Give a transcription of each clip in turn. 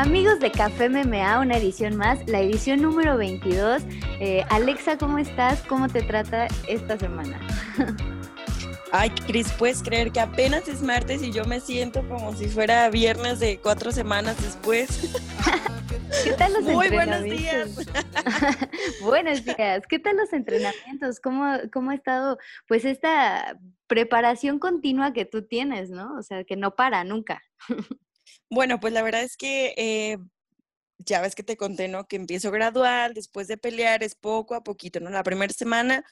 Amigos de Café MMA, una edición más, la edición número 22. Eh, Alexa, ¿cómo estás? ¿Cómo te trata esta semana? Ay, Cris, ¿puedes creer que apenas es martes y yo me siento como si fuera viernes de cuatro semanas después? ¿Qué tal los Muy buenos días. buenos días. ¿Qué tal los entrenamientos? ¿Cómo, ¿Cómo ha estado pues esta preparación continua que tú tienes, no? O sea, que no para nunca. Bueno, pues la verdad es que eh, ya ves que te conté, ¿no? Que empiezo gradual, después de pelear es poco a poquito, ¿no? La primera semana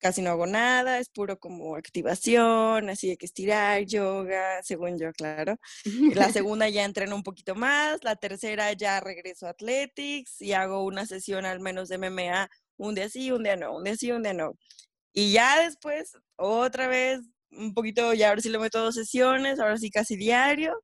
casi no hago nada, es puro como activación, así hay que estirar, yoga, según yo, claro. La segunda ya entreno un poquito más, la tercera ya regreso a Athletics y hago una sesión al menos de MMA, un día sí, un día no, un día sí, un día no. Y ya después, otra vez, un poquito, ya ahora sí le meto dos sesiones, ahora sí casi diario.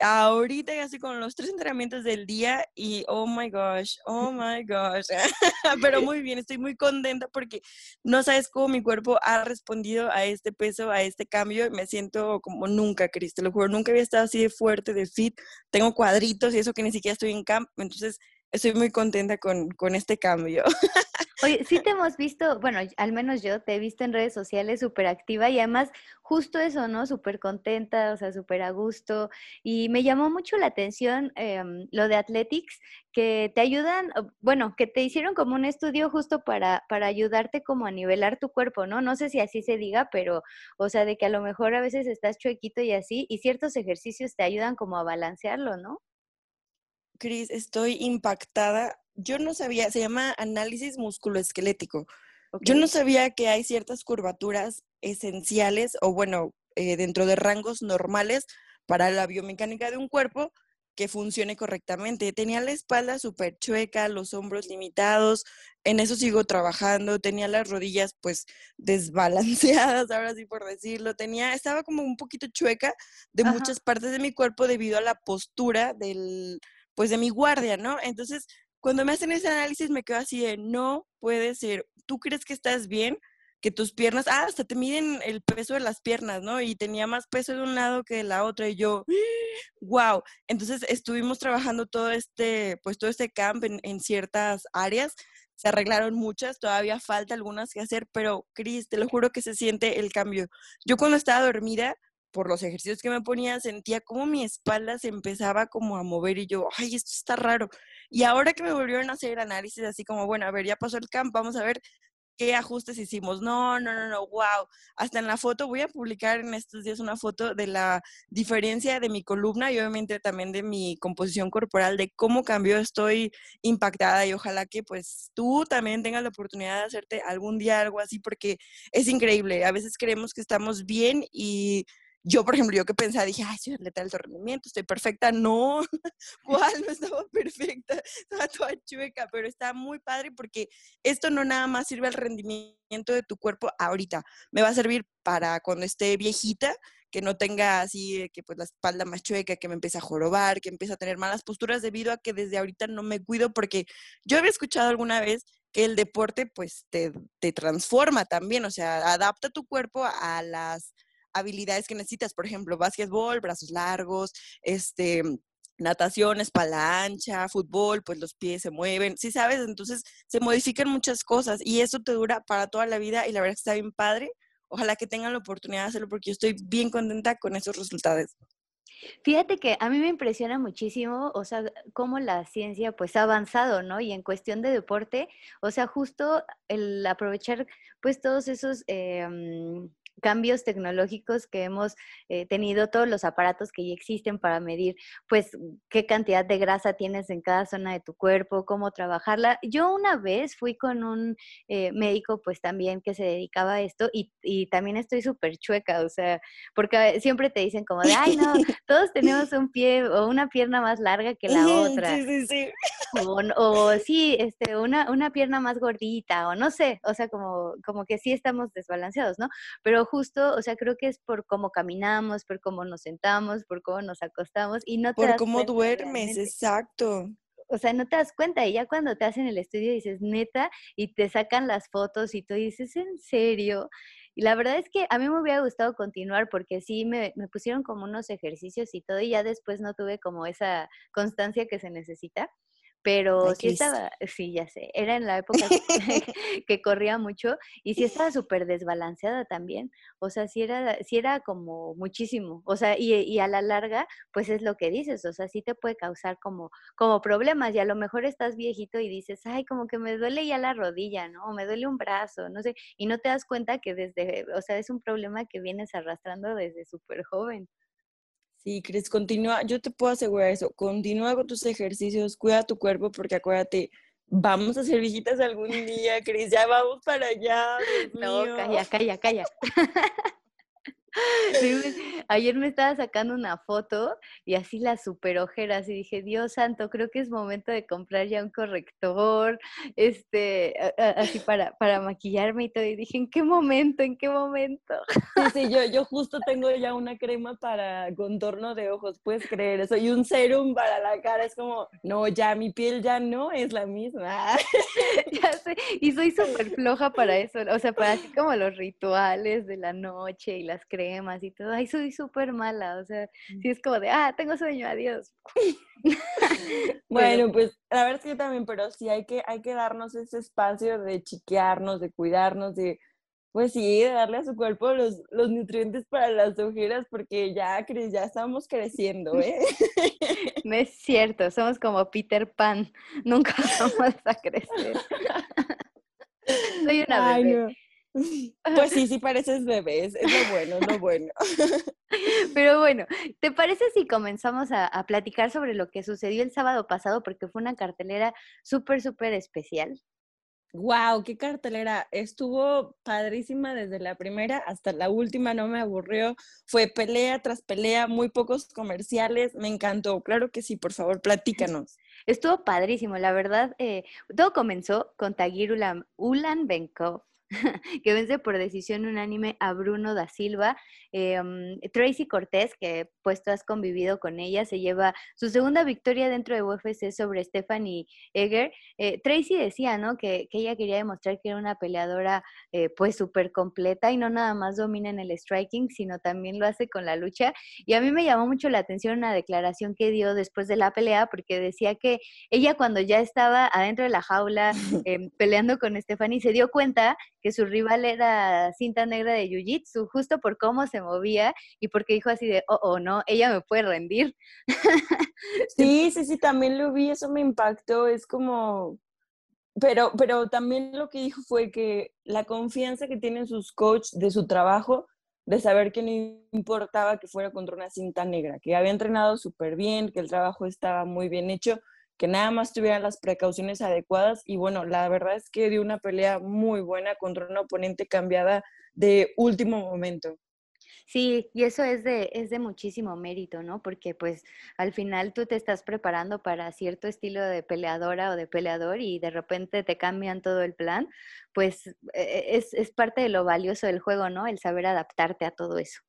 Ahorita ya estoy con los tres entrenamientos del día y oh my gosh, oh my gosh. Pero muy bien, estoy muy contenta porque no sabes cómo mi cuerpo ha respondido a este peso, a este cambio. Me siento como nunca, Cris, te lo juro, nunca había estado así de fuerte, de fit. Tengo cuadritos y eso que ni siquiera estoy en camp. Entonces, estoy muy contenta con, con este cambio. Oye, sí te hemos visto, bueno, al menos yo te he visto en redes sociales súper activa y además justo eso, ¿no? Súper contenta, o sea, súper a gusto. Y me llamó mucho la atención em, lo de Athletics, que te ayudan, bueno, que te hicieron como un estudio justo para, para ayudarte como a nivelar tu cuerpo, ¿no? No sé si así se diga, pero, o sea, de que a lo mejor a veces estás chuequito y así, y ciertos ejercicios te ayudan como a balancearlo, ¿no? Cris, estoy impactada yo no sabía, se llama análisis musculoesquelético. Yo no sabía que hay ciertas curvaturas esenciales o bueno, eh, dentro de rangos normales para la biomecánica de un cuerpo que funcione correctamente. Tenía la espalda súper chueca, los hombros limitados, en eso sigo trabajando, tenía las rodillas pues desbalanceadas, ahora sí por decirlo, tenía, estaba como un poquito chueca de muchas partes de mi cuerpo debido a la postura del, pues de mi guardia, ¿no? Entonces, cuando me hacen ese análisis me quedo así de, no puede ser, tú crees que estás bien, que tus piernas, ah, hasta te miden el peso de las piernas, ¿no? Y tenía más peso de un lado que de la otra y yo, wow. Entonces estuvimos trabajando todo este, pues todo este camp en, en ciertas áreas. Se arreglaron muchas, todavía falta algunas que hacer, pero Cris, te lo juro que se siente el cambio. Yo cuando estaba dormida, por los ejercicios que me ponía, sentía como mi espalda se empezaba como a mover y yo, ay, esto está raro. Y ahora que me volvieron a hacer análisis así como, bueno, a ver, ya pasó el camp, vamos a ver qué ajustes hicimos. No, no, no, no, wow. Hasta en la foto, voy a publicar en estos días una foto de la diferencia de mi columna y obviamente también de mi composición corporal, de cómo cambió, estoy impactada y ojalá que pues tú también tengas la oportunidad de hacerte algún día algo así porque es increíble. A veces creemos que estamos bien y yo, por ejemplo, yo que pensaba, dije, ay, soy atleta del rendimiento, estoy perfecta. No, ¿cuál? No estaba perfecta, estaba toda chueca, pero está muy padre porque esto no nada más sirve al rendimiento de tu cuerpo ahorita, me va a servir para cuando esté viejita, que no tenga así, que pues la espalda más chueca, que me empiece a jorobar, que empiece a tener malas posturas debido a que desde ahorita no me cuido, porque yo había escuchado alguna vez que el deporte pues te, te transforma también, o sea, adapta tu cuerpo a las habilidades que necesitas, por ejemplo, básquetbol, brazos largos, este, natación, espalda ancha, fútbol, pues los pies se mueven, ¿sí sabes? Entonces se modifican muchas cosas y eso te dura para toda la vida y la verdad está bien padre. Ojalá que tengan la oportunidad de hacerlo porque yo estoy bien contenta con esos resultados. Fíjate que a mí me impresiona muchísimo, o sea, cómo la ciencia pues ha avanzado, ¿no? Y en cuestión de deporte, o sea, justo el aprovechar pues todos esos... Eh, cambios tecnológicos que hemos eh, tenido, todos los aparatos que ya existen para medir, pues, qué cantidad de grasa tienes en cada zona de tu cuerpo, cómo trabajarla. Yo una vez fui con un eh, médico, pues, también que se dedicaba a esto y, y también estoy súper chueca, o sea, porque siempre te dicen como de, ay, no, todos tenemos un pie o una pierna más larga que la otra. Sí, sí, sí. O, o sí, este, una, una pierna más gordita, o no sé, o sea, como, como que sí estamos desbalanceados, ¿no? Pero justo, o sea, creo que es por cómo caminamos, por cómo nos sentamos, por cómo nos acostamos y no te Por cómo duermes, exacto. O sea, no te das cuenta y ya cuando te hacen el estudio dices neta y te sacan las fotos y tú dices, ¿en serio? Y la verdad es que a mí me hubiera gustado continuar porque sí me, me pusieron como unos ejercicios y todo y ya después no tuve como esa constancia que se necesita. Pero sí estaba, sí, ya sé, era en la época que, corría mucho y sí estaba súper desbalanceada también. O sea, sí era, sí era como muchísimo. O sea, y, y, a la larga, pues es lo que dices, o sea, sí te puede causar como, como problemas y a lo mejor estás viejito y dices, ay, como que me duele ya la rodilla, ¿no? O me duele un brazo, no sé, y no te das cuenta que desde, o sea, es un problema que vienes arrastrando desde súper joven. Sí, Cris, continúa, yo te puedo asegurar eso, continúa con tus ejercicios, cuida tu cuerpo, porque acuérdate, vamos a ser viejitas algún día, Cris, ya vamos para allá. no, calla, calla, calla. ayer me estaba sacando una foto y así las super ojeras y dije, Dios santo, creo que es momento de comprar ya un corrector, este, así para, para maquillarme y todo. Y dije, ¿en qué momento? ¿En qué momento? Sí, sí, yo, yo justo tengo ya una crema para contorno de ojos, puedes creer eso, y un serum para la cara. Es como, no, ya mi piel ya no es la misma. ya sé, y soy súper floja para eso, o sea, para así como los rituales de la noche y las cremas y todo. Ay, soy súper mala, o sea, mm. si es como de, ah, tengo sueño, adiós. bueno, pues la verdad es que yo también, pero sí hay que, hay que darnos ese espacio de chiquearnos, de cuidarnos, de, pues sí, de darle a su cuerpo los, los nutrientes para las ojeras, porque ya, ya estamos creciendo, ¿eh? No es cierto, somos como Peter Pan, nunca vamos a crecer. Soy una bebé. Pues sí, sí pareces bebés, es lo bueno, es lo bueno. Pero bueno, ¿te parece si comenzamos a, platicar sobre lo que sucedió el sábado pasado? Porque fue una cartelera súper, súper especial. Wow, qué cartelera. Estuvo padrísima desde la primera hasta la última, no me aburrió. Fue pelea tras pelea, muy pocos comerciales, me encantó. Claro que sí, por favor, platícanos. Estuvo padrísimo, la verdad. Eh, todo comenzó con Tagir Ulan, Ulan Benkov, que vence por decisión unánime a Bruno da Silva. Em, Tracy Cortés, que pues tú has convivido con ella, se lleva su segunda victoria dentro de UFC sobre Stephanie Eger. Eh, Tracy decía, ¿no? Que, ella quería demostrar que era una peleadora eh, pues súper completa y no nada más domina en el striking, sino también lo hace con la lucha. Y a mí me llamó mucho la atención una declaración que dio después de la pelea, porque decía que ella cuando ya estaba adentro de la jaula em, peleando con Stephanie se dio cuenta que su rival era cinta negra de Jiu-Jitsu, justo por cómo se movía y porque dijo así de, oh, oh, no, ella me puede rendir. Sí, sí, sí, también lo vi, eso me impactó, es como, pero, pero también lo que dijo fue que la confianza que tienen sus coaches de su trabajo, de saber que no importaba que fuera contra una cinta negra, que había entrenado súper bien, que el trabajo estaba muy bien hecho, que nada más tuvieran las precauciones adecuadas y bueno, la verdad es que dio una pelea muy buena contra una oponente cambiada de último momento. Sí, y eso es de, es de muchísimo mérito, ¿no? Porque pues al final tú te estás preparando para cierto estilo de peleadora o de peleador y de repente te cambian todo el plan, pues e, e, es, es parte de lo valioso del juego, ¿no? El saber adaptarte a todo eso.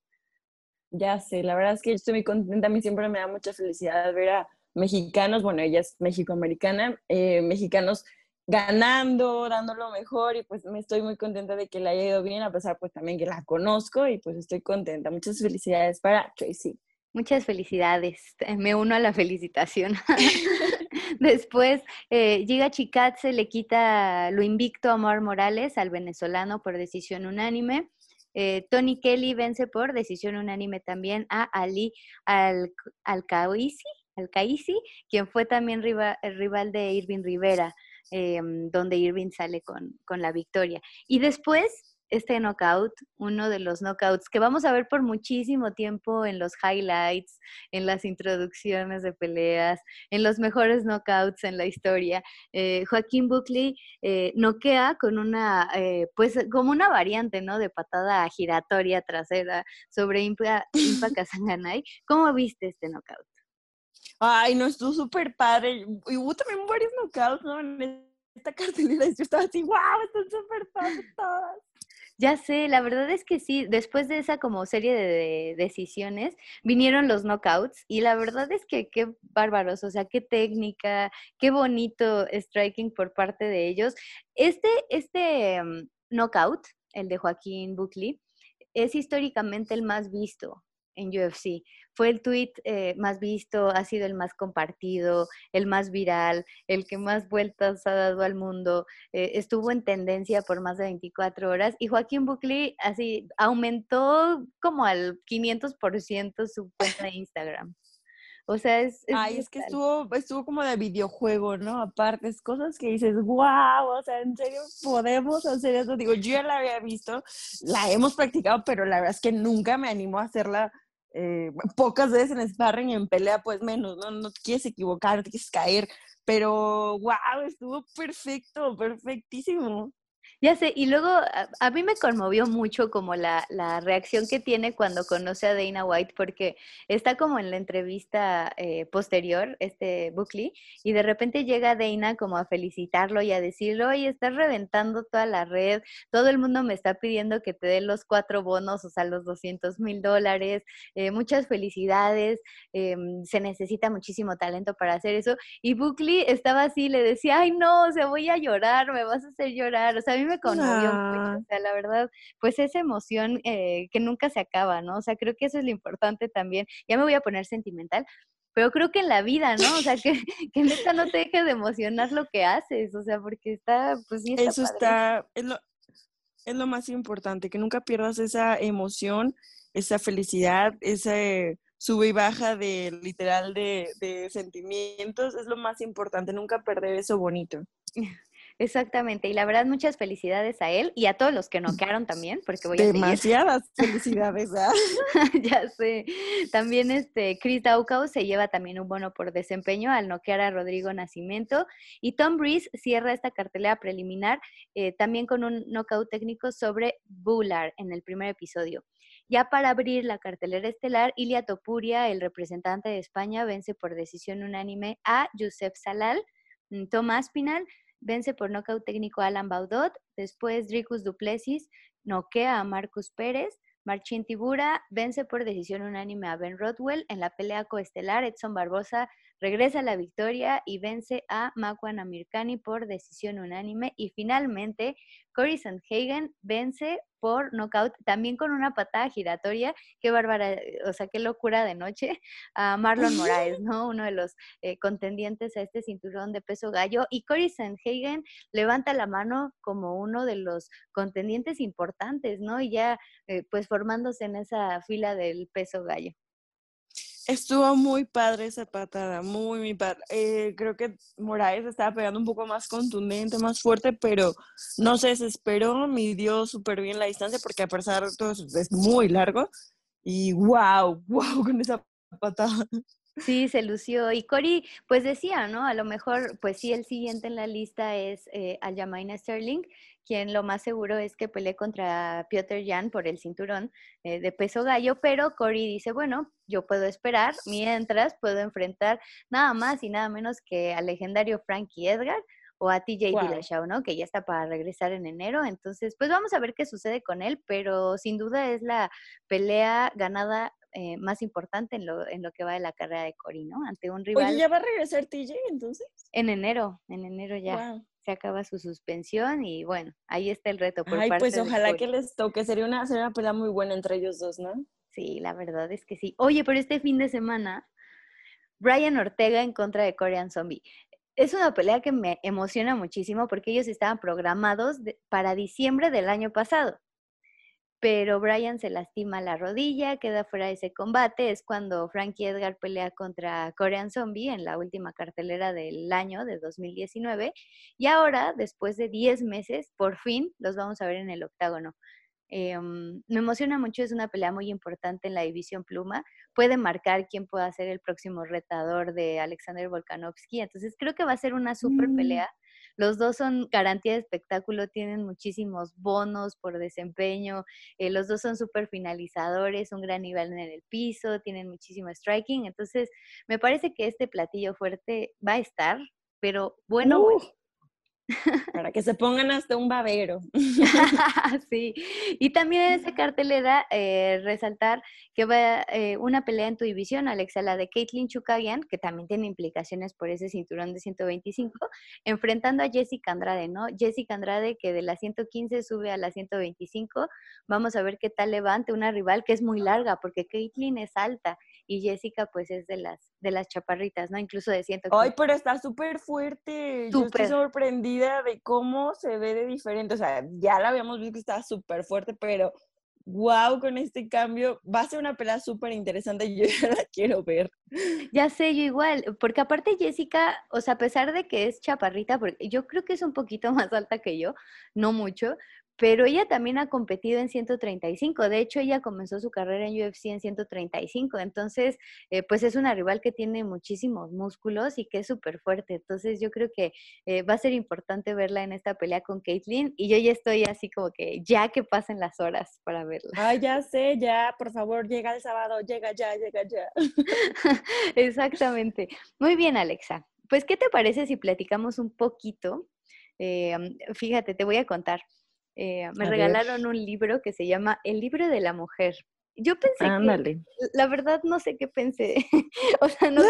Ya sé, la verdad es que yo estoy muy contenta, a mí siempre me da mucha felicidad ver a mexicanos, bueno, ella es mexicoamericana, eh, mexicanos ganando, dando lo mejor y pues me estoy muy contenta de que le haya ido bien, a pesar pues también que la conozco y pues estoy contenta. Muchas felicidades para Tracy. Muchas felicidades, me uno a la felicitación. Después, eh, Giga Chicat se le quita lo invicto a Amor Morales al venezolano por decisión unánime. Eh, Tony Kelly vence por decisión unánime también a Ali Al Alcaisi, Alcaisi, quien fue también rival, rival de Irving Rivera, em, donde Irving sale con, con la victoria. Y después este knockout, uno de los knockouts que vamos a ver por muchísimo tiempo en los highlights, en las introducciones de peleas, en los mejores knockouts en la historia. Eh, Joaquín Buckley eh, noquea con una, eh, pues como una variante, ¿no? De patada giratoria trasera sobre Impa, Impa. ¿Cómo viste este knockout? Ay, no, estuvo súper padre. Y hubo también varios knockouts, ¿no? En esta cartelera. Yo estaba así, wow, están súper padres todas. Ya sé, la verdad es que sí, después de esa como serie de, decisiones, vinieron los knockouts y la verdad es que qué bárbaros, o sea, qué técnica, qué bonito striking por parte de ellos. Este, este mm, knockout el de Joaquín Buckley, es históricamente el más visto en UFC. Fue el tweet eh, más visto, ha sido el más compartido, el más viral, el que más vueltas ha dado al mundo. Eh, estuvo en tendencia por más de 24 horas y Joaquín Buckley así aumentó como al 500% su cuenta de Instagram. O sea, es... Ay, es que estuvo, estuvo como de videojuego, ¿no? Aparte, es cosas que dices, wow, o sea, en serio, podemos hacer eso. Digo, yo ya la había visto, la hemos practicado, pero la verdad es que nunca me animó a hacerla eh, pocas veces en sparring y en pelea, pues menos, ¿no? No quieres equivocar, no te quieres caer, pero wow, estuvo perfecto, perfectísimo. Ya sé, y luego a, mí me conmovió mucho como la, reacción que tiene cuando conoce a Dana White, porque está como en la entrevista eh, posterior, este Buckley, y de repente llega Dana como a felicitarlo y a decirle, oye, estás reventando toda la red, todo el mundo me está pidiendo que te dé los cuatro bonos, o sea, los 200 mil dólares, eh, muchas felicidades, em, se necesita muchísimo talento para hacer eso, y Buckley estaba así, le decía, ay no, o sea, voy a llorar, me vas a hacer llorar, o sea, a mí me conmovió mucho, o sea, la verdad, pues esa emoción eh, que nunca se acaba, ¿no? O sea, creo que eso es lo importante también. Ya me voy a poner sentimental, pero creo que en la vida, ¿no? O sea, que, que neta no te deje de emocionar lo que haces, o sea, porque está, pues sí está Eso está, es lo, es lo más importante, que nunca pierdas esa emoción, esa felicidad, ese sube y baja de literal de, de sentimientos, es lo más importante, nunca perder eso bonito. Exactamente, y la verdad muchas felicidades a él y a todos los que noquearon también, porque voy a Demasiadas felicidades, ¿ah? ya sé. También este Chris Daukau se lleva también un bono por desempeño al noquear a Rodrigo Nacimiento y Tom Breeze cierra esta cartelera preliminar eh, también con un knockout técnico sobre Bular en el primer episodio. Ya para abrir la cartelera estelar, Ilia Topuria, el representante de España, vence por decisión unánime a Yusef Salal, mm, Tomás Pinal, vence por nocaut técnico Alan Baudot, después Dricus Duplessis noquea a Marcus Pérez, Marcin Tibura vence por decisión unánime a Ben Rodwell en la pelea coestelar, Edson Barbosa regresa la victoria y vence a Makwan Amirkani por decisión unánime y finalmente Cory Sandhagen vence por knockout, también con una patada giratoria, qué bárbara, o sea, qué locura de noche, a Marlon Moraes, ¿no? Uno de los eh, contendientes a este cinturón de peso gallo. Y Cory Sandhagen levanta la mano como uno de los contendientes importantes, ¿no? Y ya, eh, pues, formándose en esa fila del peso gallo. Estuvo muy padre esa patada, muy, muy padre. Eh, creo que Moraes estaba pegando un poco más contundente, más fuerte, pero no se desesperó, midió súper bien la distancia porque a pesar de todo es muy largo. Y wow, wow con esa patada. Sí, se lució. Y Cory, pues decía, ¿no? A lo mejor, pues sí, el siguiente en la lista es eh, Aljamain Sterling, quien lo más seguro es que pelee contra Piotr Jan por el cinturón eh, de peso gallo, pero Cory dice, bueno, yo puedo esperar, mientras puedo enfrentar nada más y nada menos que al legendario Frankie Edgar o a TJ Dillashaw, ¿no? Que ya está para regresar en enero. Entonces, pues vamos a ver qué sucede con él, pero sin duda es la pelea ganada eh, más importante en lo, en lo que va de la carrera de Cory, ¿no? Ante un rival. Oye, ¿ya va a regresar TJ entonces? En enero, en enero ya se acaba su suspensión y bueno, ahí está el reto por Ay, pues ojalá que les toque, sería una, sería una pelea muy buena entre ellos dos, ¿no? Sí, la verdad es que sí. Oye, pero este fin de semana, Brian Ortega en contra de Korean Zombie. Es una pelea que me emociona muchísimo porque ellos estaban programados para diciembre del año pasado pero Brian se lastima la rodilla, queda fuera de ese combate. Es cuando Frankie Edgar pelea contra Korean Zombie en la última cartelera del año de 2019. Y ahora, después de 10 meses, por fin los vamos a ver en el octágono. Em, me emociona mucho, es una pelea muy importante en la división pluma. Puede marcar quién pueda ser el próximo retador de Alexander Volkanovski. Entonces creo que va a ser una super mm. Los dos son garantía de espectáculo, tienen muchísimos bonos por desempeño, eh, los dos son súper finalizadores, un gran nivel en el piso, tienen muchísimo striking. Entonces, me parece que este platillo fuerte va a estar, pero bueno, para que se pongan hasta un babero. sí, y también en esa cartelera eh, resaltar que va eh, una pelea en tu división, Alexa, la de Caitlin Chukagian, que también tiene implicaciones por ese cinturón de 125, enfrentando a Jessica Andrade, ¿no? Jessica Andrade que de la 115 sube a la 125, vamos a ver qué tal levante una rival que es muy larga, porque Caitlin es alta y Jessica pues es de las de las chaparritas, ¿no? Incluso de 115. Ay, pero está súper fuerte. Yo estoy sorprendida de cómo se ve de diferente. O sea, ya la habíamos visto que estaba súper fuerte, pero wow, con este cambio va a ser una pelea súper interesante y yo ya la quiero ver. Ya sé, yo igual, porque aparte Jessica, o sea, a pesar de que es chaparrita, porque yo creo que es un poquito más alta que yo, no mucho, pero ella también ha competido en 135. De hecho, ella comenzó su carrera en UFC en 135. Entonces, eh, pues es una rival que tiene muchísimos músculos y que es súper fuerte. Entonces, yo creo que eh, va a ser importante verla en esta pelea con Caitlyn. Y yo ya estoy así como que ya que pasen las horas para verla. Ay, ya sé, ya, por favor, llega el sábado, llega ya, llega ya. Exactamente. Muy bien, Alexa. Pues, ¿qué te parece si platicamos un poquito? Eh, fíjate, te voy a contar. Eh, me regalaron un libro que se llama El libro de la mujer. Yo pensé que, la verdad no sé qué pensé, o sea, no,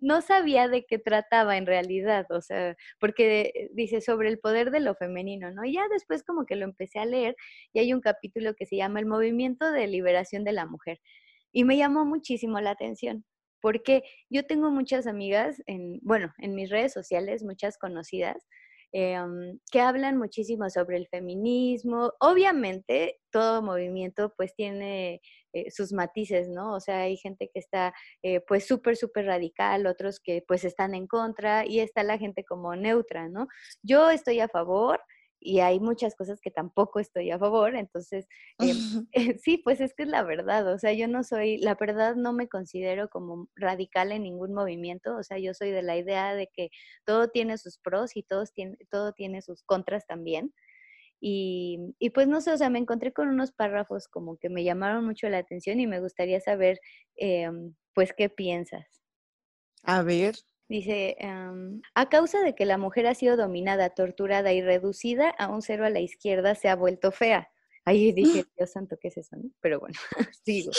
no sabía de qué trataba en realidad, o sea, porque dice sobre el poder de lo femenino, ¿no? Y ya después como que lo empecé a leer y hay un capítulo que se llama El movimiento de liberación de la mujer. Y me llamó muchísimo la atención, porque yo tengo muchas amigas, en, bueno, en mis redes sociales, muchas conocidas, Em, que hablan muchísimo sobre el feminismo. Obviamente, todo movimiento pues tiene eh, sus matices, ¿no? O sea, hay gente que está eh, pues súper, súper radical, otros que pues están en contra y está la gente como neutra, ¿no? Yo estoy a favor, y hay muchas cosas que tampoco estoy a favor, entonces, em, sí, pues es que es la verdad, o sea, yo no soy, la verdad no me considero como radical en ningún movimiento, o sea, yo soy de la idea de que todo tiene sus pros y todos tiene, todo tiene sus contras también. Y, y, pues no sé, o sea, me encontré con unos párrafos como que me llamaron mucho la atención y me gustaría saber, em, pues, ¿qué piensas? A ver. Dice, em, a causa de que la mujer ha sido dominada, torturada y reducida a un cero a la izquierda, se ha vuelto fea. Ahí dije, Dios santo, ¿qué es eso? Pero bueno, sigo.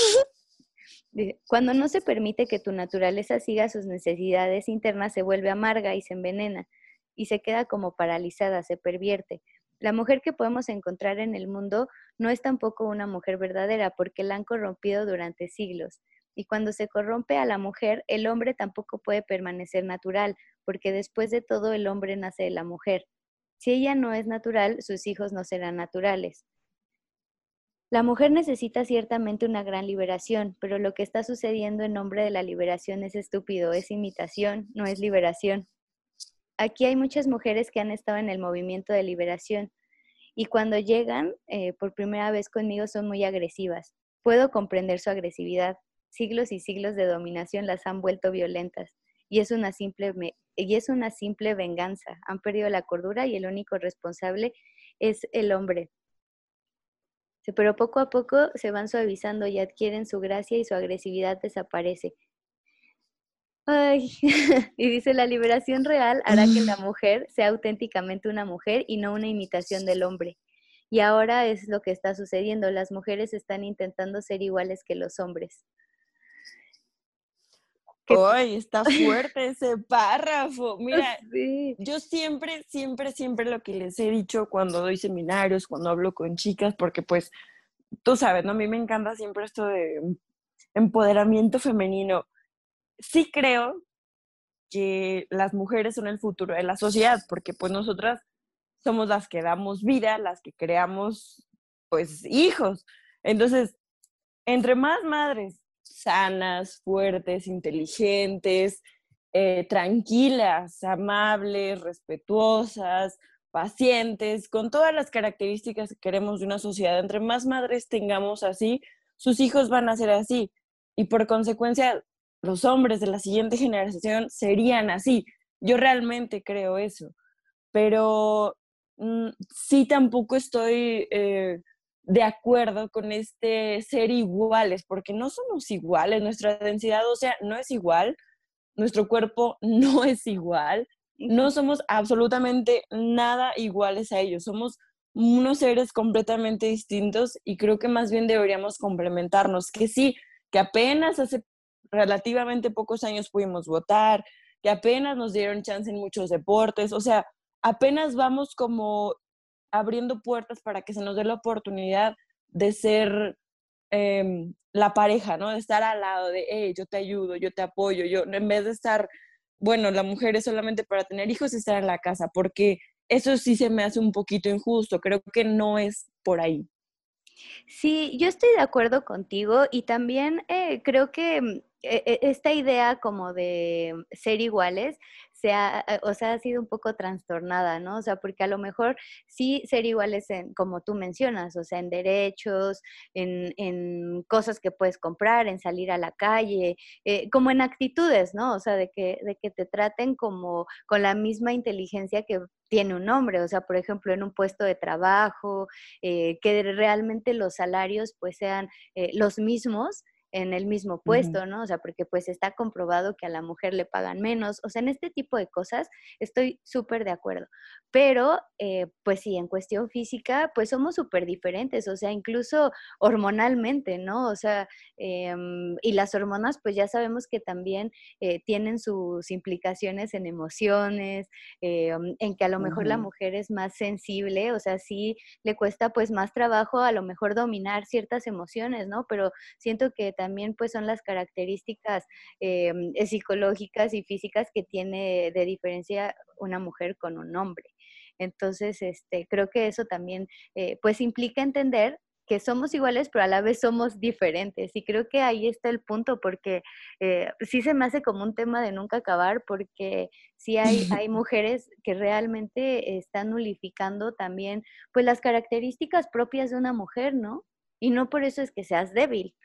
cuando no se permite que tu naturaleza siga sus necesidades internas, se vuelve amarga y se envenena y se queda como paralizada, se pervierte. La mujer que podemos encontrar en el mundo no es tampoco una mujer verdadera porque la han corrompido durante siglos. Y cuando se corrompe a la mujer, el hombre tampoco puede permanecer natural, porque después de todo el hombre nace de la mujer. Si ella no es natural, sus hijos no serán naturales. La mujer necesita ciertamente una gran liberación, pero lo que está sucediendo en nombre de la liberación es estúpido, es imitación, no es liberación. Aquí hay muchas mujeres que han estado en el movimiento de liberación y cuando llegan eh, por primera vez conmigo son muy agresivas. Puedo comprender su agresividad, siglos y siglos de dominación las han vuelto violentas y es una simple, y es una simple venganza. Han perdido la cordura y el único responsable es el hombre. Pero poco a poco se van suavizando y adquieren su gracia y su agresividad desaparece. Ay, y dice, la liberación real hará que la mujer sea auténticamente una mujer y no una imitación del hombre. Y ahora es lo que está sucediendo. Las mujeres están intentando ser iguales que los hombres. ¡Ay, está fuerte ese párrafo! Mira, yo siempre, siempre, siempre lo que les he dicho cuando doy seminarios, cuando hablo con chicas, porque pues, tú sabes, ¿no? A mí me encanta siempre esto de empoderamiento femenino. Sí creo que las mujeres son el futuro de la sociedad, porque pues nosotras somos las que damos vida, las que creamos, pues, hijos. Entonces, entre más madres sanas, fuertes, inteligentes, eh, tranquilas, amables, respetuosas, pacientes, con todas las características que queremos de una sociedad. Entre más madres tengamos así, sus hijos van a ser así. Y por consecuencia, los hombres de la siguiente generación serían así. Yo realmente creo eso. Pero mm, sí tampoco estoy... Eh, de acuerdo con este ser iguales, porque no somos iguales, nuestra densidad ósea no es igual, nuestro cuerpo no es igual, no somos absolutamente nada iguales a ellos, somos unos seres completamente distintos y creo que más bien deberíamos complementarnos, que sí, que apenas hace relativamente pocos años pudimos votar, que apenas nos dieron chance en muchos deportes, o sea, apenas vamos como abriendo puertas para que se nos dé la oportunidad de ser em, la pareja, ¿no? De estar al lado de, hey, yo te ayudo, yo te apoyo, yo, en vez de estar, bueno, la mujer es solamente para tener hijos y estar en la casa, porque eso sí se me hace un poquito injusto, creo que no es por ahí. Sí, yo estoy de acuerdo contigo y también eh, creo que mm, e, e, esta idea como de ser iguales se ha, eh, o sea, ha sido un poco trastornada, ¿no? O sea, porque a lo mejor sí ser iguales en, como tú mencionas, o sea, en derechos, en, en cosas que puedes comprar, en salir a la calle, eh, como en actitudes, ¿no? O sea, de que, de que te traten como con la misma inteligencia que tiene un hombre, o sea, por ejemplo, en un puesto de trabajo, eh, que realmente los salarios pues sean los mismos en el mismo puesto, ¿no? O sea, porque pues está comprobado que a la mujer le pagan menos, o sea, en este tipo de cosas estoy súper de acuerdo, pero eh, pues sí, en cuestión física, pues somos súper diferentes, o sea, incluso hormonalmente, ¿no? O sea, em, y las hormonas pues ya sabemos que también eh, tienen sus implicaciones en emociones, em, en que a lo mejor la mujer es más sensible, o sea, sí le cuesta pues más trabajo a lo mejor dominar ciertas emociones, ¿no? Pero siento que también también pues son las características eh, psicológicas y físicas que tiene de diferencia una mujer con un hombre. Entonces, este, creo que eso también eh, pues implica entender que somos iguales, pero a la vez somos diferentes. Y creo que ahí está el punto, porque eh, sí se me hace como un tema de nunca acabar, porque sí hay, hay mujeres que realmente están nulificando también pues las características propias de una mujer, ¿no? Y no por eso es que seas débil,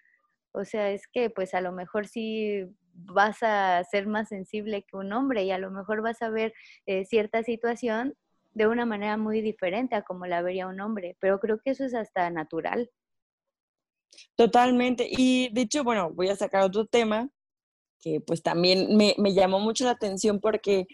o sea, es que pues a lo mejor sí vas a ser más sensible que un hombre y a lo mejor vas a ver eh, cierta situación de una manera muy diferente a como la vería un hombre, pero creo que eso es hasta natural. Totalmente. Y de hecho, bueno, voy a sacar otro tema que pues también me, llamó mucho la atención porque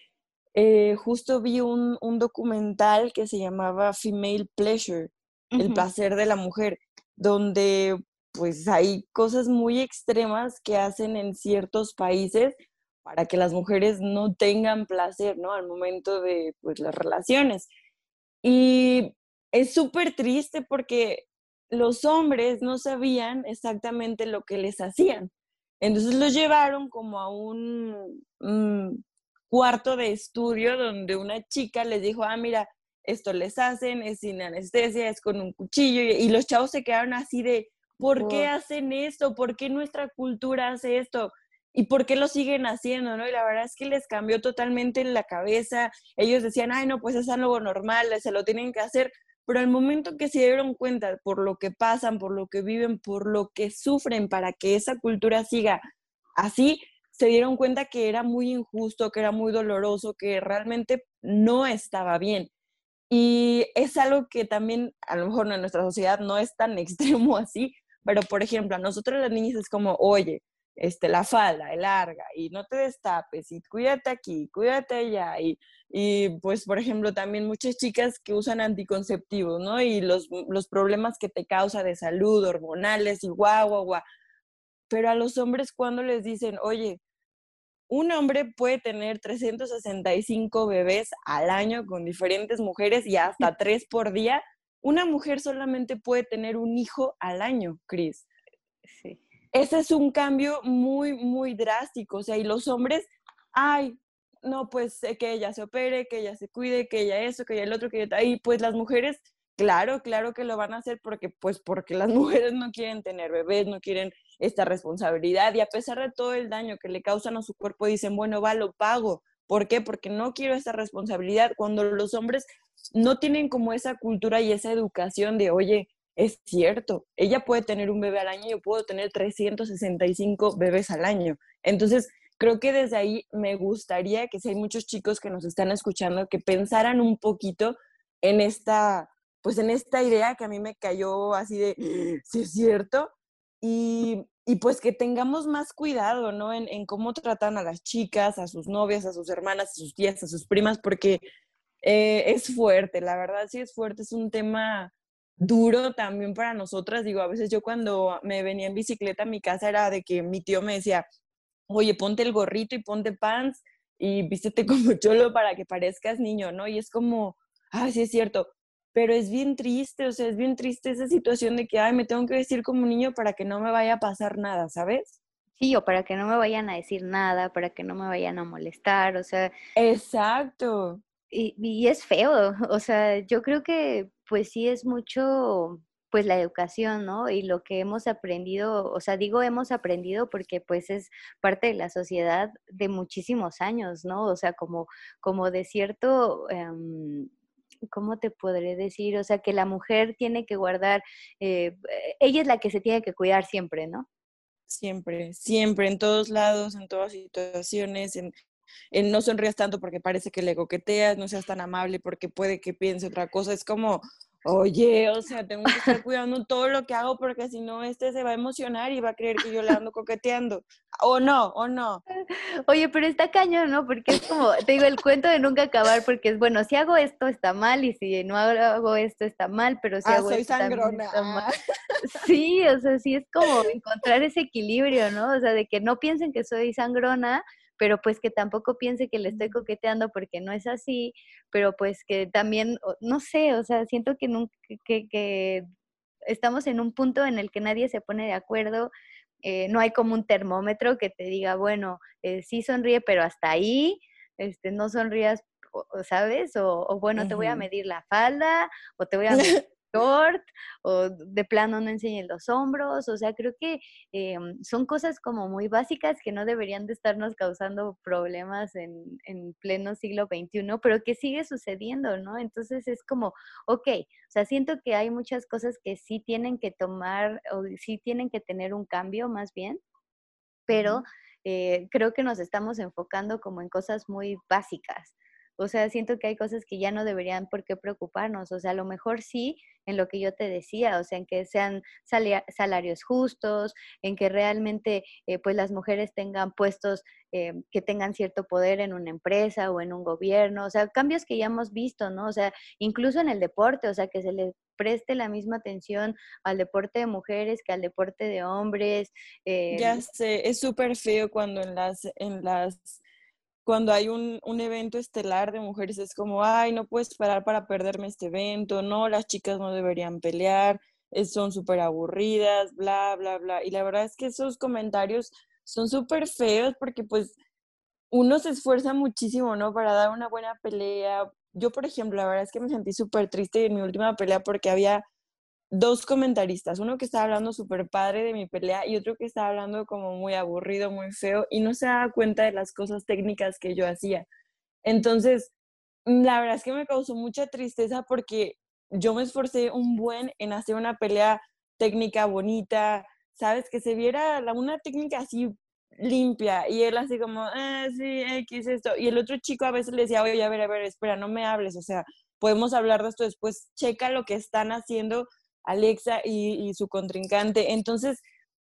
eh, justo vi un, documental que se llamaba Female Pleasure, el placer de la mujer, donde pues hay cosas muy extremas que hacen en ciertos países para que las mujeres no tengan placer, ¿no? Al momento de pues, las relaciones. Y es súper triste porque los hombres no sabían exactamente lo que les hacían. Entonces los llevaron como a un, cuarto de estudio donde una chica les dijo, ah, mira, esto les hacen, es sin anestesia, es con un cuchillo, y los chavos se quedaron así de, ¿Por qué hacen esto? ¿Por qué nuestra cultura hace esto? ¿Y por qué lo siguen haciendo? ¿no? Y la verdad es que les cambió totalmente la cabeza. Ellos decían, ay, no, pues es algo normal, se lo tienen que hacer. Pero al momento que se dieron cuenta por lo que pasan, por lo que viven, por lo que sufren para que esa cultura siga así, se dieron cuenta que era muy injusto, que era muy doloroso, que realmente no estaba bien. Y es algo que también a lo mejor en nuestra sociedad no es tan extremo así, pero, por ejemplo, a nosotros las niñas es como, oye, este, la falda, el larga, y no te destapes, y cuídate aquí, cuídate allá, y, y pues, por ejemplo, también muchas chicas que usan anticonceptivos, ¿no? Y los, los problemas que te causa de salud, hormonales, y guau, guau, guau. Pero a los hombres cuando les dicen, oye, un hombre puede tener 365 bebés al año con diferentes mujeres y hasta tres por día, una mujer solamente puede tener un hijo al año, Cris. Sí. Ese es un cambio muy, muy drástico. O sea, y los hombres, ay, no, pues que ella se opere, que ella se cuide, que ella eso, que ella el otro, que ella... Y pues las mujeres, claro, claro que lo van a hacer porque, pues porque las mujeres no quieren tener bebés, no quieren esta responsabilidad y a pesar de todo el daño que le causan a su cuerpo, dicen, bueno, va, lo pago. ¿Por qué? Porque no quiero esa responsabilidad. Cuando los hombres no tienen como esa cultura y esa educación de, oye, es cierto, ella puede tener un bebé al año, yo puedo tener 365 bebés al año. Entonces, creo que desde ahí me gustaría que si hay muchos chicos que nos están escuchando, que pensaran un poquito en esta, pues en esta idea que a mí me cayó así de, sí es cierto, y y pues que tengamos más cuidado, ¿no? En, cómo tratan a las chicas, a sus novias, a sus hermanas, a sus tías, a sus primas, porque eh, es fuerte, la verdad sí es fuerte, es un tema duro también para nosotras. Digo, a veces yo cuando me venía en bicicleta a mi casa era de que mi tío me decía, oye, ponte el gorrito y ponte pants y vístete como cholo para que parezcas niño, ¿no? Y es como, ah, sí es cierto, pero es bien triste, o sea, es bien triste esa situación de que, ay, me tengo que vestir como niño para que no me vaya a pasar nada, ¿sabes? Sí, o para que no me vayan a decir nada, para que no me vayan a molestar, o sea. Exacto. Y, y es feo, o sea, yo creo que pues sí es mucho pues la educación, ¿no? Y lo que hemos aprendido, o sea, digo hemos aprendido porque pues es parte de la sociedad de muchísimos años, ¿no? O sea, como, como de cierto, em, ¿cómo te podré decir? O sea, que la mujer tiene que guardar, eh, ella es la que se tiene que cuidar siempre, ¿no? Siempre, siempre, en todos lados, en todas situaciones, en, en no sonrías tanto porque parece que le coqueteas, no seas tan amable porque puede que piense otra cosa. Es como, Oye, o sea, tengo que estar cuidando todo lo que hago porque si no, este se va a emocionar y va a creer que yo le ando coqueteando. O no, o no. Oye, pero está cañón, ¿no? Porque es como, te digo, el cuento de nunca acabar, porque es bueno, si hago esto está mal y si no hago esto está mal, pero si ah, hago soy esto sangrona. está mal. Sí, o sea, sí es como encontrar ese equilibrio, ¿no? O sea, de que no piensen que soy sangrona, pero pues que tampoco piense que le estoy coqueteando porque no es así, pero pues que también, no sé, o sea, siento que, nunca, que, estamos en un punto en el que nadie se pone de acuerdo, eh, no hay como un termómetro que te diga, bueno, eh, sí sonríe, pero hasta ahí, este, no sonrías, ¿sabes? O, bueno, te voy a medir la falda, o te voy a medir o de plano no enseñen los hombros, o sea, creo que em, son cosas como muy básicas que no deberían de estarnos causando problemas en, en, pleno siglo XXI, pero que sigue sucediendo, ¿no? Entonces es como, ok, o sea, siento que hay muchas cosas que sí tienen que tomar o sí tienen que tener un cambio más bien, pero eh, creo que nos estamos enfocando como en cosas muy básicas. O sea, siento que hay cosas que ya no deberían por qué preocuparnos. O sea, a lo mejor sí en lo que yo te decía, o sea, en que sean salarios justos, en que realmente eh, pues las mujeres tengan puestos eh, que tengan cierto poder en una empresa o en un gobierno, o sea, cambios que ya hemos visto, ¿no? O sea, incluso en el deporte, o sea, que se le preste la misma atención al deporte de mujeres que al deporte de hombres. ya em sé, es súper feo cuando en las, en las cuando hay un, un, evento estelar de mujeres es como, ay, no puedes esperar para perderme este evento, no, las chicas no deberían pelear, son súper aburridas, bla, bla, bla. Y la verdad es que esos comentarios son súper feos porque pues uno se esfuerza muchísimo, ¿no? Para dar una buena pelea. Yo, por ejemplo, la verdad es que me sentí súper triste en mi última pelea porque había dos comentaristas, uno que estaba hablando súper padre de mi pelea y otro que estaba hablando como muy aburrido, muy feo y no se daba cuenta de las cosas técnicas que yo hacía. Entonces, la verdad es que me causó mucha tristeza porque yo me esforcé un buen en hacer una pelea técnica bonita, ¿sabes? Que se viera una técnica así limpia y él así como, ah, sí, X esto. Y el otro chico a veces le decía, oye, a ver, a ver, espera, no me hables, o sea, podemos hablar de esto después, checa lo que están haciendo Alexa y, su contrincante. Entonces,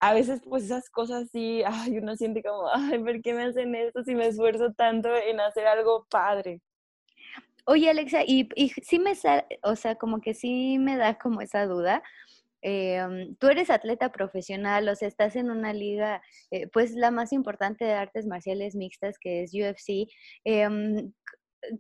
a veces pues esas cosas sí, ay, uno siente como, ay, ¿por qué me hacen esto si me esfuerzo tanto en hacer algo padre? Oye, Alexa, y, sí me, o sea, como que sí me da como esa duda. Em, tú eres atleta profesional, o sea, estás en una liga, eh, pues la más importante de artes marciales mixtas, que es UFC. Em,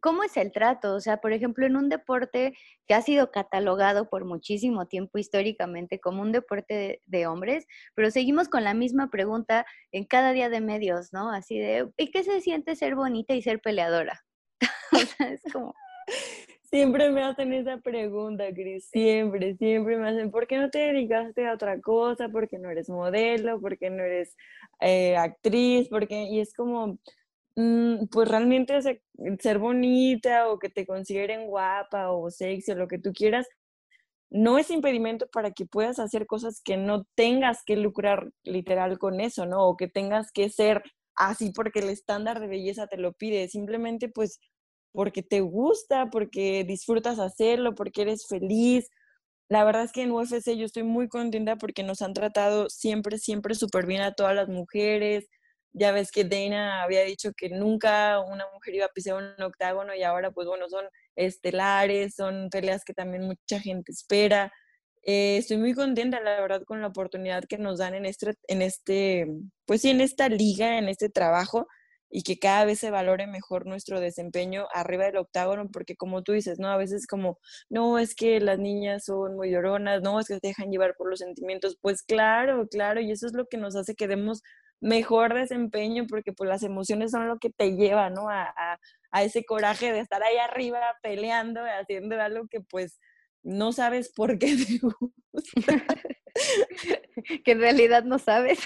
¿Cómo es el trato? O sea, por ejemplo, en un deporte que ha sido catalogado por muchísimo tiempo históricamente como un deporte de, hombres, pero seguimos con la misma pregunta en cada día de medios, ¿no? Así de, ¿y qué se siente ser bonita y ser peleadora? o sea, es como... Siempre me hacen esa pregunta, Cris, siempre, siempre me hacen, ¿por qué no te dedicaste a otra cosa? ¿Por qué no eres modelo? ¿Por qué no eres eh, actriz? Porque, y es como, pues realmente ser bonita o que te consideren guapa o sexy o lo que tú quieras, no es impedimento para que puedas hacer cosas que no tengas que lucrar literal con eso, ¿no? O que tengas que ser así porque el estándar de belleza te lo pide, simplemente pues porque te gusta, porque disfrutas hacerlo, porque eres feliz. la verdad es que en UFC yo estoy muy contenta porque nos han tratado siempre, siempre súper bien a todas las mujeres. Ya ves que Dana había dicho que nunca una mujer iba a pisar un octágono y ahora pues bueno, son estelares, son peleas que también mucha gente espera. Eh, estoy muy contenta, la verdad, con la oportunidad que nos dan en este, en este, pues sí, en esta liga, en este trabajo y que cada vez se valore mejor nuestro desempeño arriba del octágono, porque como tú dices, ¿no? A veces como, no, es que las niñas son muy lloronas, no, es que se dejan llevar por los sentimientos, pues claro, claro, y eso es lo que nos hace que demos mejor desempeño, porque pues las emociones son lo que te lleva, ¿no? A, a ese coraje de estar ahí arriba peleando, haciendo algo que pues no sabes por qué te gusta. que en realidad no sabes.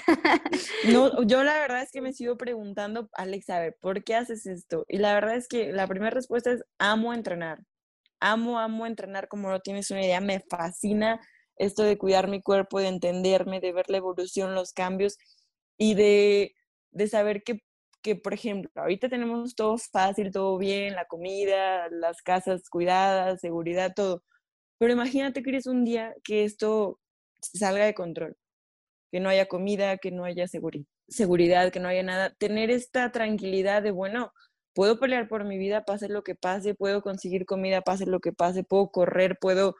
no, yo la verdad es que me sigo preguntando, Alex, a ver, ¿por qué haces esto? Y la verdad es que la primera respuesta es amo entrenar. Amo, amo entrenar como no tienes una idea. Me fascina esto de cuidar mi cuerpo, de entenderme, de ver la evolución, los cambios y de, de saber que, que, por ejemplo, ahorita tenemos todo fácil, todo bien, la comida, las casas cuidadas, seguridad, todo pero imagínate, que un día que esto salga de control, que no haya comida, que no haya seguridad, que no haya nada. Tener esta tranquilidad de, bueno, puedo pelear por mi vida, pase lo que pase, puedo conseguir comida, pase lo que pase, puedo correr, puedo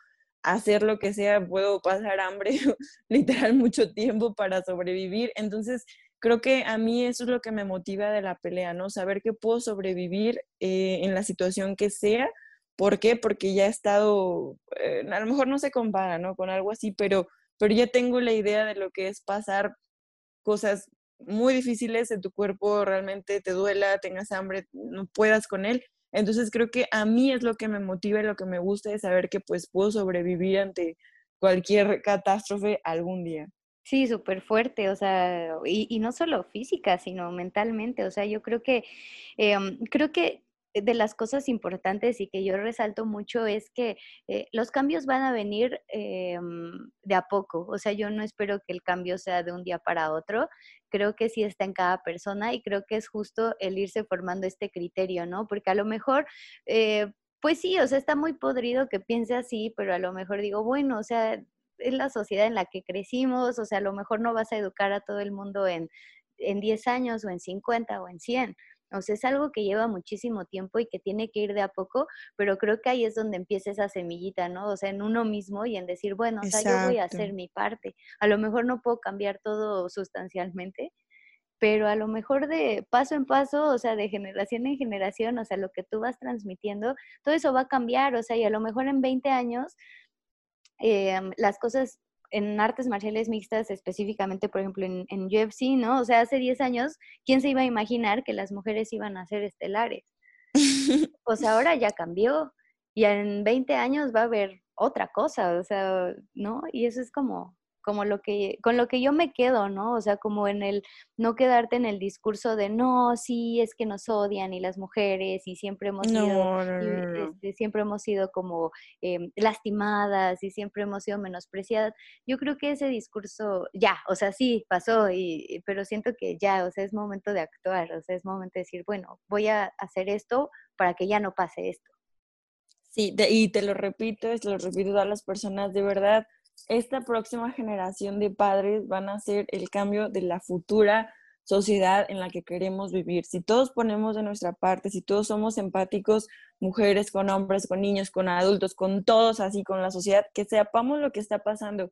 hacer lo que sea, puedo pasar hambre literal mucho tiempo para sobrevivir. Entonces, creo que a mí eso es lo que me motiva de la pelea, ¿no? Saber que puedo sobrevivir eh, en la situación que sea ¿Por qué? Porque ya he estado, eh, a lo mejor no se compara, ¿no? Con algo así, pero, pero ya tengo la idea de lo que es pasar cosas muy difíciles en tu cuerpo, realmente te duela, tengas hambre, no puedas con él. Entonces creo que a mí es lo que me motiva y lo que me gusta es saber que pues puedo sobrevivir ante cualquier catástrofe algún día. Sí, súper fuerte, o sea, y, y, no solo física, sino mentalmente, o sea, yo creo que, em, creo que de las cosas importantes y que yo resalto mucho es que eh, los cambios van a venir em, de a poco. O sea, yo no espero que el cambio sea de un día para otro. Creo que sí está en cada persona y creo que es justo el irse formando este criterio, ¿no? Porque a lo mejor... Eh, pues sí, o sea, está muy podrido que piense así, pero a lo mejor digo, bueno, o sea, es la sociedad en la que crecimos, o sea, a lo mejor no vas a educar a todo el mundo en, en 10 años o en 50 o en 100. O sea, es algo que lleva muchísimo tiempo y que tiene que ir de a poco, pero creo que ahí es donde empieza esa semillita, ¿no? O sea, en uno mismo y en decir, bueno, o sea, yo voy a hacer mi parte. A lo mejor no puedo cambiar todo sustancialmente, pero a lo mejor de paso en paso, o sea, de generación en generación, o sea, lo que tú vas transmitiendo, todo eso va a cambiar, o sea, y a lo mejor en 20 años eh, las cosas en artes marciales mixtas, específicamente, por ejemplo, en, en, UFC, ¿no? O sea, hace 10 años, ¿quién se iba a imaginar que las mujeres iban a ser estelares? Pues ahora ya cambió y en 20 años va a haber otra cosa, o sea, ¿no? Y eso es como, como lo que, con lo que yo me quedo, ¿no? O sea, como en el no quedarte en el discurso de no, sí, es que nos odian y las mujeres y siempre hemos sido, este, siempre hemos sido como em, lastimadas y siempre hemos sido menospreciadas. Yo creo que ese discurso ya, o sea, sí pasó, y, pero siento que ya, o sea, es momento de actuar, o sea, es momento de decir, bueno, voy a hacer esto para que ya no pase esto. Sí, y te lo repito, te lo repito a las personas, de verdad, esta próxima generación de padres van a ser el cambio de la futura sociedad en la que queremos vivir. Si todos ponemos de nuestra parte, si todos somos empáticos, mujeres con hombres, con niños, con adultos, con todos así, con la sociedad, que sepamos lo que está pasando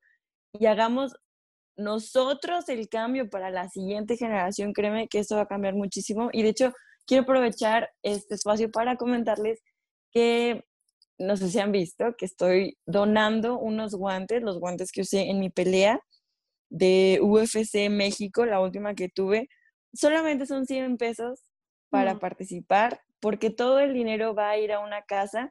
y hagamos nosotros el cambio para la siguiente generación, créeme que esto va a cambiar muchísimo. Y de hecho, quiero aprovechar este espacio para comentarles que no sé si han visto que estoy donando unos guantes, los guantes que usé en mi pelea de UFC México, la última que tuve. Solamente son 100 pesos para participar, porque todo el dinero va a ir a una casa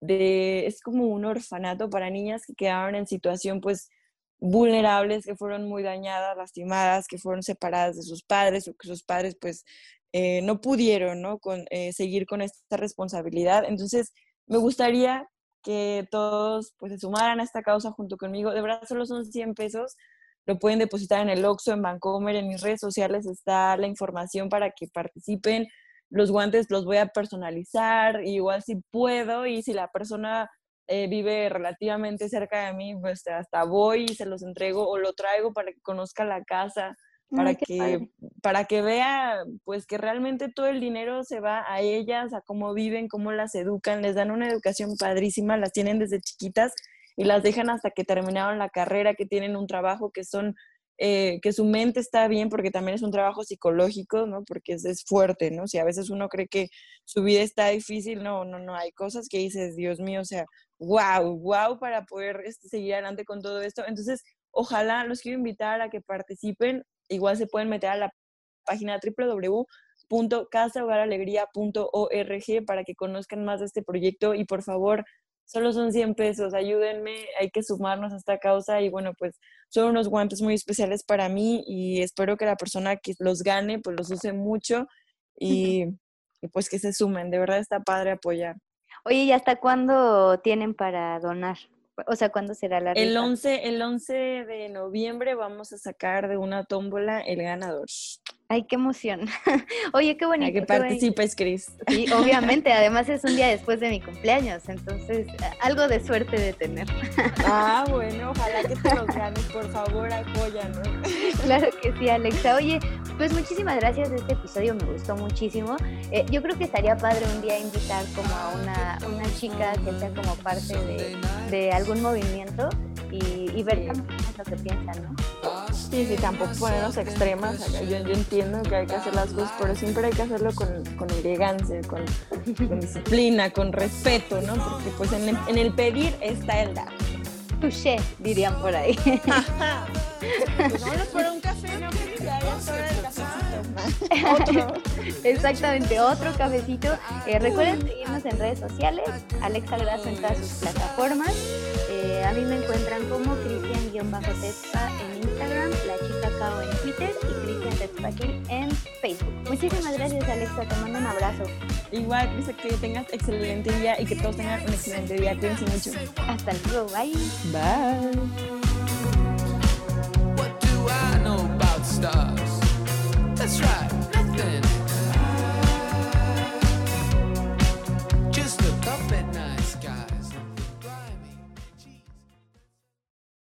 de, es como un orfanato para niñas que quedaron en situación pues vulnerables, que fueron muy dañadas, lastimadas, que fueron separadas de sus padres o que sus padres pues eh, no pudieron, ¿no? Con, eh, seguir con esta responsabilidad. Entonces, me gustaría que todos pues se sumaran a esta causa junto conmigo. De verdad, solo son 100 pesos. Lo pueden depositar en el Oxxo, en Vancomer, en mis redes sociales está la información para que participen. Los guantes los voy a personalizar, igual si puedo y si la persona eh, vive relativamente cerca de mí, pues hasta voy y se los entrego o lo traigo para que conozca la casa, para, que, para que vea pues que realmente todo el dinero se va a ellas, a cómo viven, cómo las educan, les dan una educación padrísima, las tienen desde chiquitas y las dejan hasta que terminaron la carrera, que tienen un trabajo, que son eh, que su mente está bien, porque también es un trabajo psicológico, ¿no? Porque es, es, fuerte, ¿no? Si a veces uno cree que su vida está difícil, no, no, no, hay cosas que dices, Dios mío, o sea, wow, wow, para poder este, seguir adelante con todo esto. Entonces, ojalá los quiero invitar a que participen, igual se pueden meter a la página www.casahogar.alegría.org para que conozcan más de este proyecto y por favor solo son 100 pesos, ayúdenme, hay que sumarnos a esta causa y bueno, pues son unos guantes muy especiales para mí y espero que la persona que los gane pues los use mucho y, y pues que se sumen, de verdad está padre apoyar. Oye, ¿y hasta cuándo tienen para donar? O sea, ¿cuándo será la rifa? El 11, el 11 de noviembre vamos a sacar de una tómbola el ganador. Ay, qué emoción. Oye, qué bonito. A que participes, Cris. Sí, obviamente. Además es un día después de mi cumpleaños, entonces algo de suerte de tener. Ah, bueno, ojalá que te los ganes, por favor, apóyanos. Claro que sí, Alexa. Oye, pues muchísimas gracias. Este episodio me gustó muchísimo. Eh, yo creo que estaría padre un día invitar como a una, una chica que sea como parte de, de algún movimiento y, y ver sí. lo que piensan, ¿no? Sí, sí, tampoco ponernos extremas. Yo, yo, entiendo que hay que hacer las cosas, pero siempre hay que hacerlo con, con elegancia, con, con, disciplina, con respeto, ¿no? Porque pues en el, en el pedir está el dar. Touché, dirían por ahí. pues vámonos por un café, ¿no? Ya, ya es hora del cafecito. Otro. Exactamente, otro cafecito. Eh, recuerden seguirnos en redes sociales, Alexa Grasso en todas sus plataformas. Eh, a mí me encuentran como Cristian-Tetpa en Instagram, La Chica Cao en Twitter y Cristian Tetspaquín en Facebook. Muchísimas gracias Alexa, te mando un abrazo. Igual, dice que tengas excelente día y que todos tengan un excelente día. Cuídense mucho. Hasta luego, bye. Bye.